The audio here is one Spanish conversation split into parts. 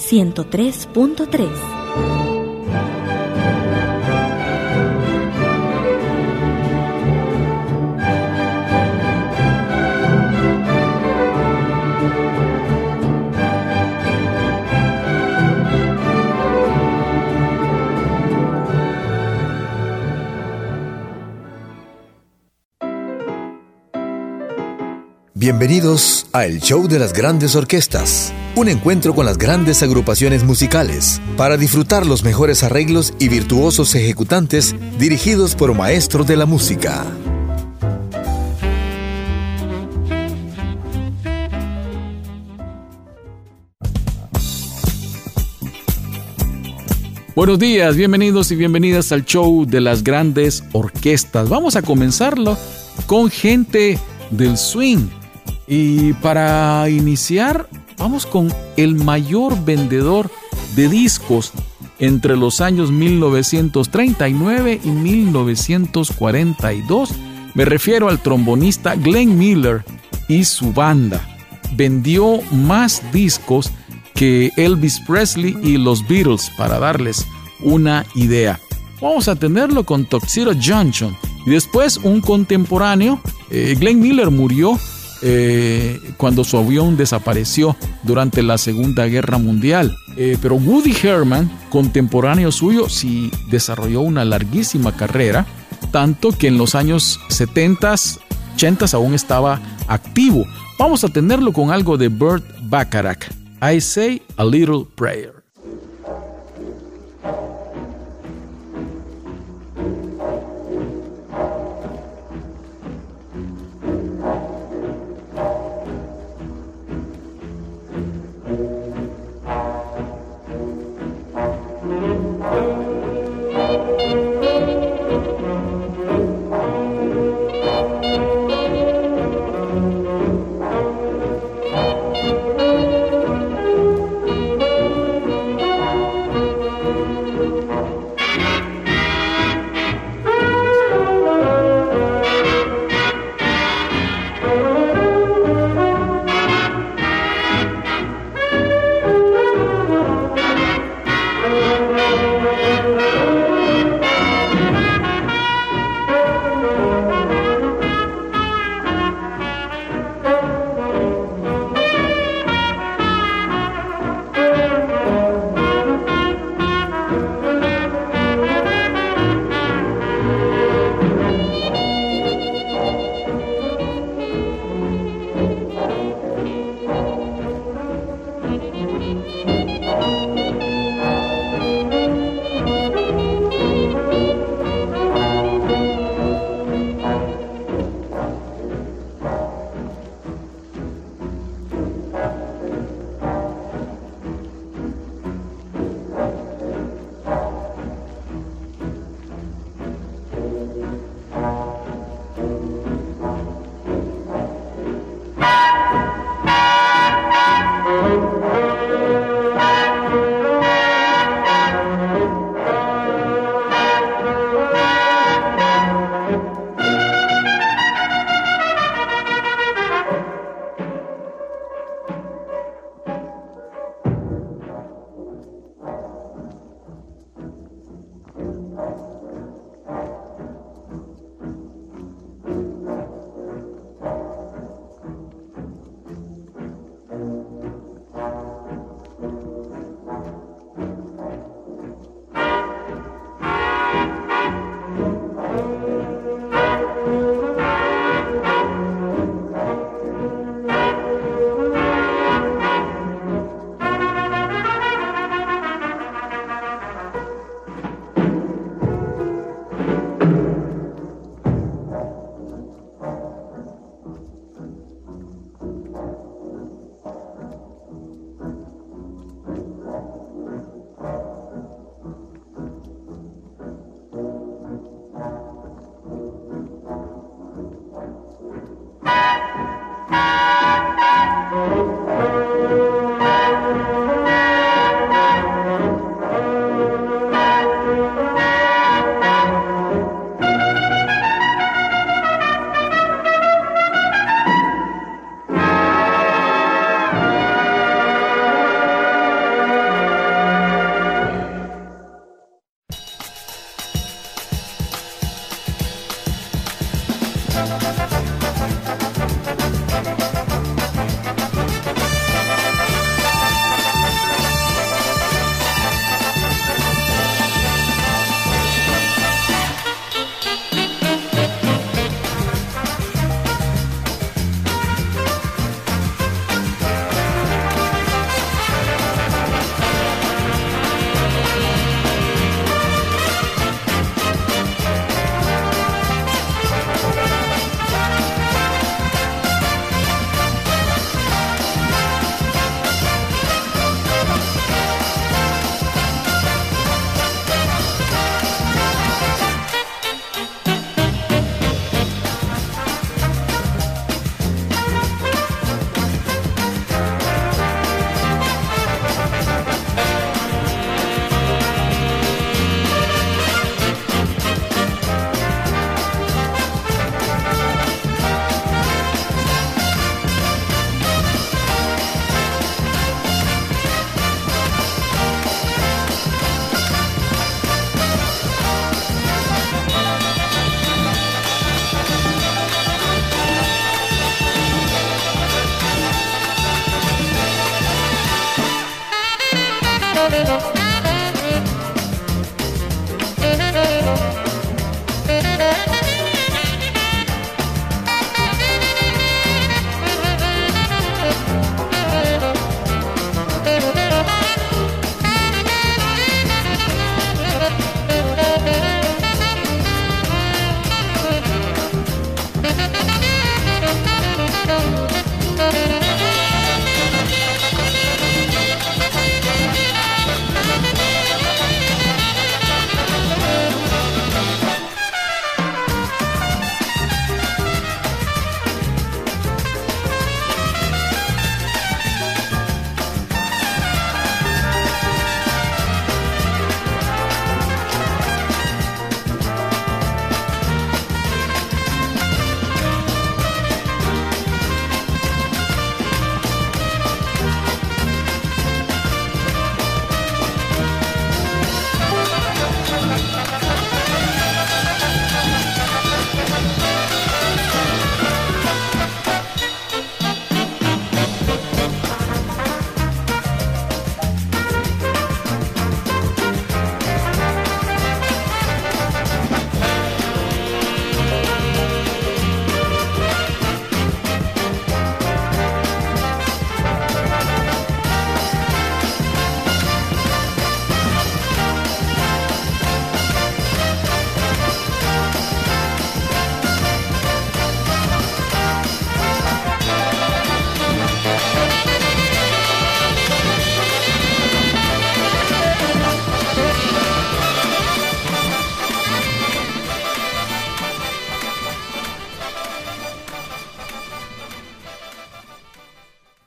103.3. Bienvenidos a El Show de las Grandes Orquestas, un encuentro con las grandes agrupaciones musicales para disfrutar los mejores arreglos y virtuosos ejecutantes dirigidos por maestros de la música. Buenos días, bienvenidos y bienvenidas al show de las grandes orquestas. Vamos a comenzarlo con gente del swing y para iniciar, vamos con el mayor vendedor de discos entre los años 1939 y 1942. Me refiero al trombonista Glenn Miller y su banda. Vendió más discos que Elvis Presley y los Beatles, para darles una idea. Vamos a tenerlo con Tuxedo Junction. Y después un contemporáneo, eh, Glenn Miller murió eh, cuando su avión desapareció durante la Segunda Guerra Mundial. Eh, pero Woody Herman, contemporáneo suyo, sí desarrolló una larguísima carrera, tanto que en los años 70, 80 aún estaba activo. Vamos a tenerlo con algo de Burt Bacharach. I say a little prayer.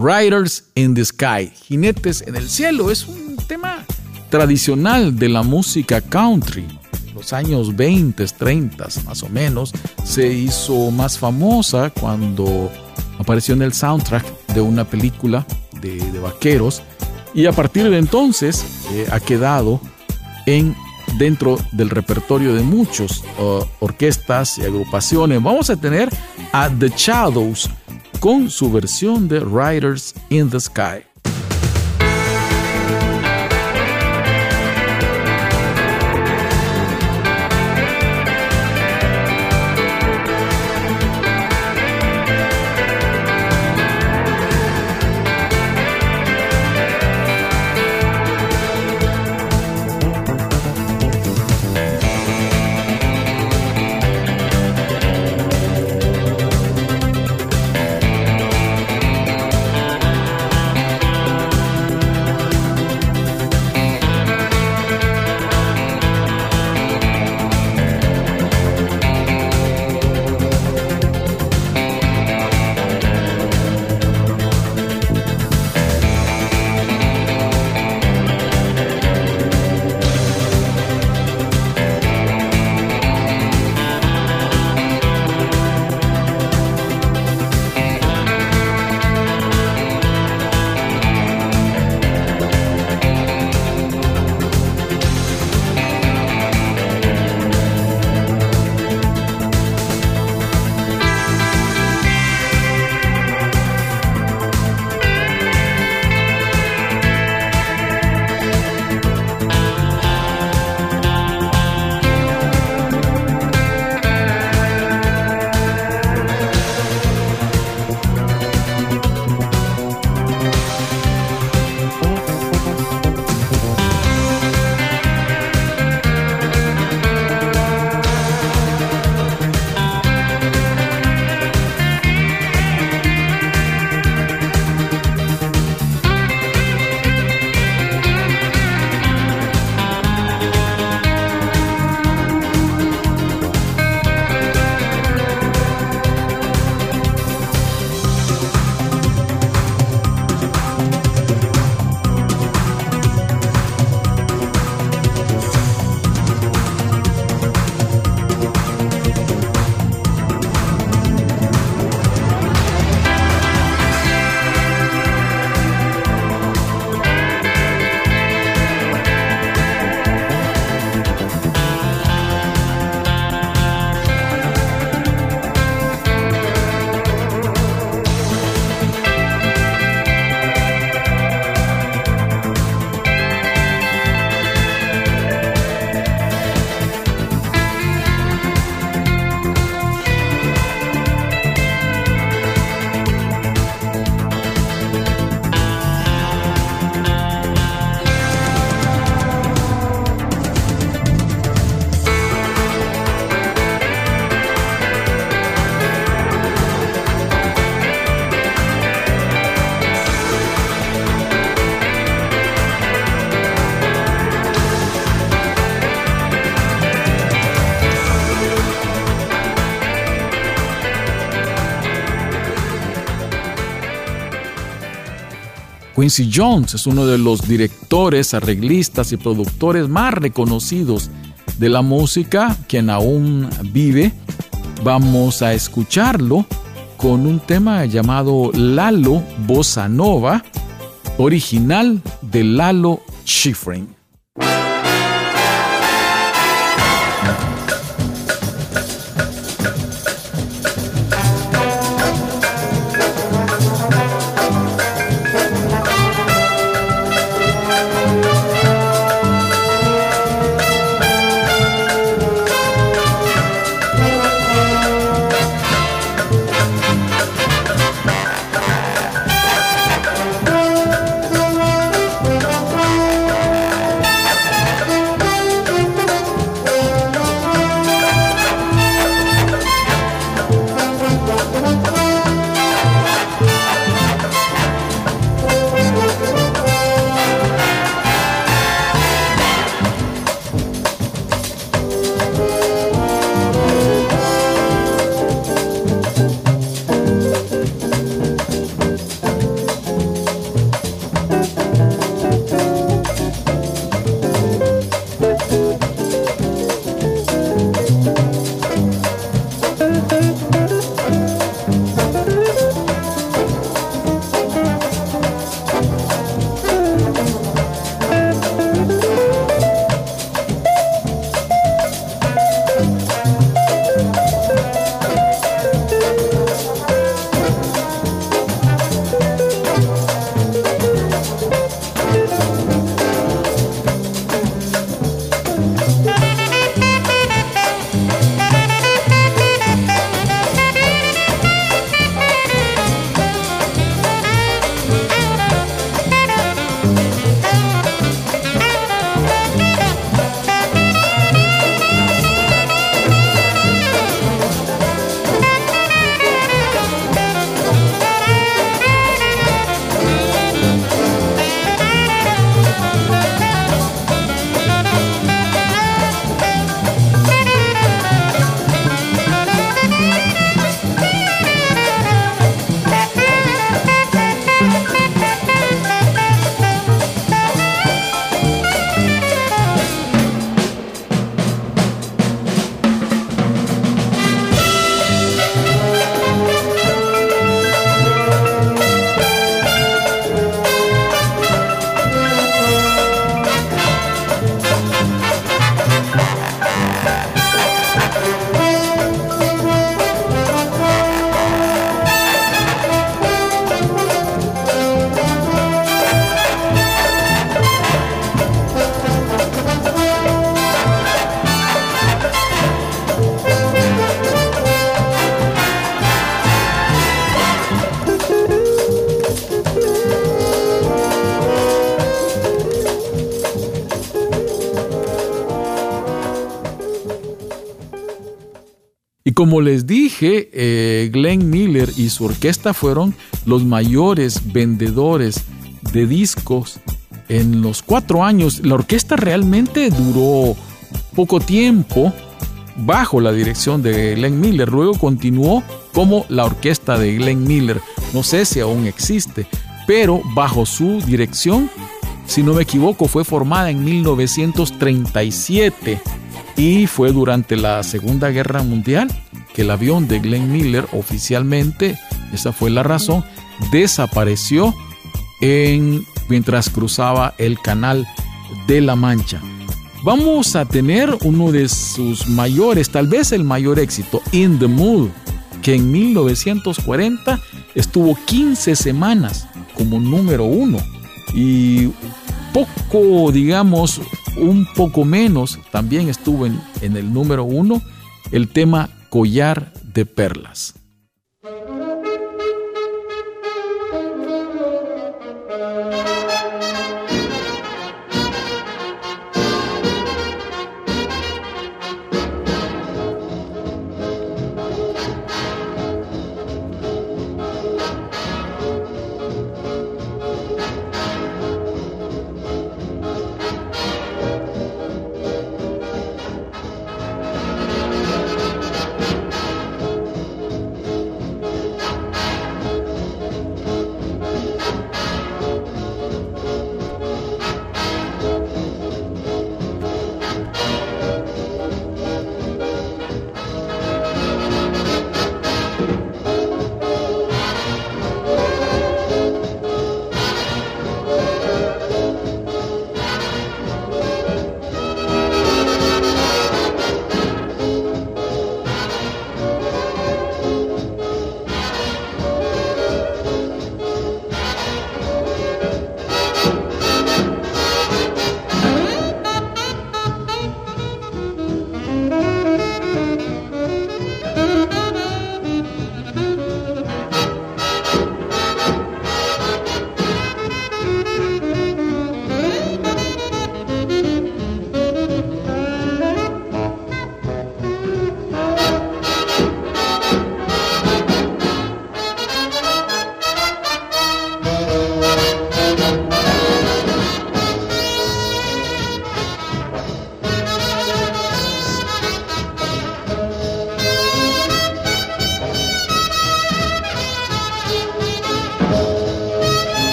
Riders in the Sky, Jinetes en el Cielo, es un tema tradicional de la música country. Los años 20, 30 más o menos, se hizo más famosa cuando apareció en el soundtrack de una película de, vaqueros y a partir de entonces eh, ha quedado en dentro del repertorio de muchos uh, orquestas y agrupaciones. Vamos a tener a The Shadows con su versión de Riders in the Sky. Quincy Jones es uno de los directores, arreglistas y productores más reconocidos de la música, quien aún vive. Vamos a escucharlo con un tema llamado Lalo Bossa Nova, original de Lalo Schifrin. Como les dije, eh, Glenn Miller y su orquesta fueron los mayores vendedores de discos en los cuatro años. La orquesta realmente duró poco tiempo bajo la dirección de Glenn Miller. Luego continuó como la orquesta de Glenn Miller. No sé si aún existe, pero bajo su dirección, si no me equivoco, fue formada en 1937 y fue durante la Segunda Guerra Mundial el avión de Glenn Miller oficialmente, esa fue la razón, desapareció en, mientras cruzaba el canal de la Mancha. Vamos a tener uno de sus mayores, tal vez el mayor éxito, In the Mood, que en 1940 estuvo 15 semanas como número uno y poco, digamos, un poco menos, también estuvo en el número uno el tema Collar de Perlas.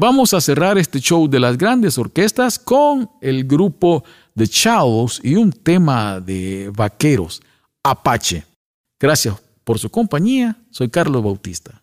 Vamos a cerrar este show de las grandes orquestas con el grupo The Chavos y un tema de vaqueros, Apache. Gracias por su compañía. Soy Carlos Bautista.